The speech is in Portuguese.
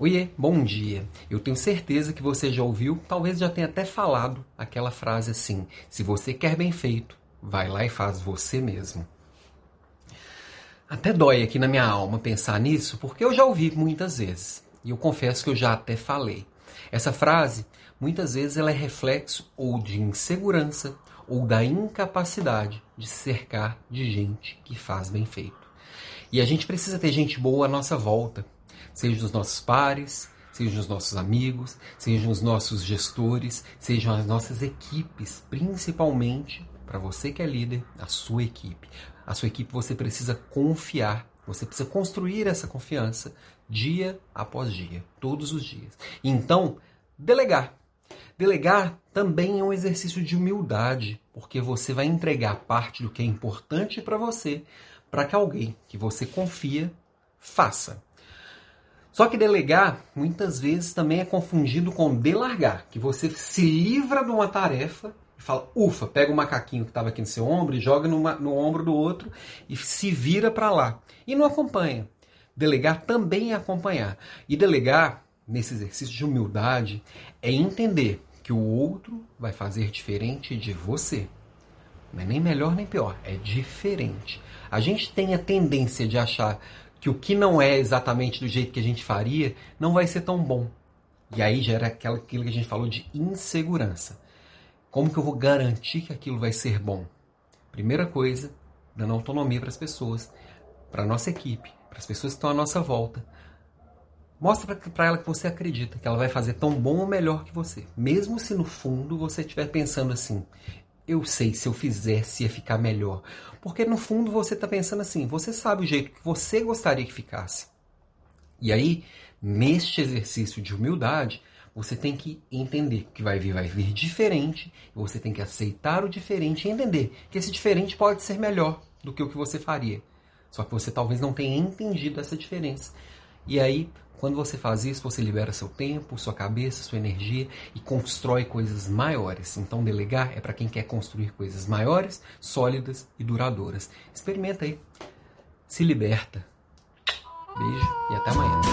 Oiê, bom dia. Eu tenho certeza que você já ouviu, talvez já tenha até falado aquela frase assim: se você quer bem feito, vai lá e faz você mesmo. Até dói aqui na minha alma pensar nisso, porque eu já ouvi muitas vezes. E eu confesso que eu já até falei. Essa frase, muitas vezes, ela é reflexo ou de insegurança ou da incapacidade de cercar de gente que faz bem feito. E a gente precisa ter gente boa à nossa volta, seja os nossos pares, sejam os nossos amigos, sejam os nossos gestores, sejam as nossas equipes, principalmente para você que é líder, a sua equipe. A sua equipe você precisa confiar, você precisa construir essa confiança dia após dia, todos os dias. Então, delegar. Delegar também é um exercício de humildade, porque você vai entregar parte do que é importante para você para que alguém que você confia faça. Só que delegar muitas vezes também é confundido com delargar, que você se livra de uma tarefa e fala, ufa, pega o macaquinho que estava aqui no seu ombro e joga no, no ombro do outro e se vira para lá. E não acompanha. Delegar também é acompanhar. E delegar, nesse exercício de humildade, é entender que o outro vai fazer diferente de você. Não é nem melhor nem pior, é diferente. A gente tem a tendência de achar que o que não é exatamente do jeito que a gente faria não vai ser tão bom. E aí gera aquilo que a gente falou de insegurança. Como que eu vou garantir que aquilo vai ser bom? Primeira coisa, dando autonomia para as pessoas, para a nossa equipe, para as pessoas que estão à nossa volta. Mostra para ela que você acredita que ela vai fazer tão bom ou melhor que você. Mesmo se no fundo você estiver pensando assim, eu sei se eu fizesse ia ficar melhor. Porque no fundo você está pensando assim, você sabe o jeito que você gostaria que ficasse. E aí, neste exercício de humildade, você tem que entender que vai vir, vai vir diferente, você tem que aceitar o diferente e entender que esse diferente pode ser melhor do que o que você faria. Só que você talvez não tenha entendido essa diferença. E aí quando você faz isso, você libera seu tempo, sua cabeça, sua energia e constrói coisas maiores. Então, delegar é para quem quer construir coisas maiores, sólidas e duradouras. Experimenta aí. Se liberta. Beijo e até amanhã.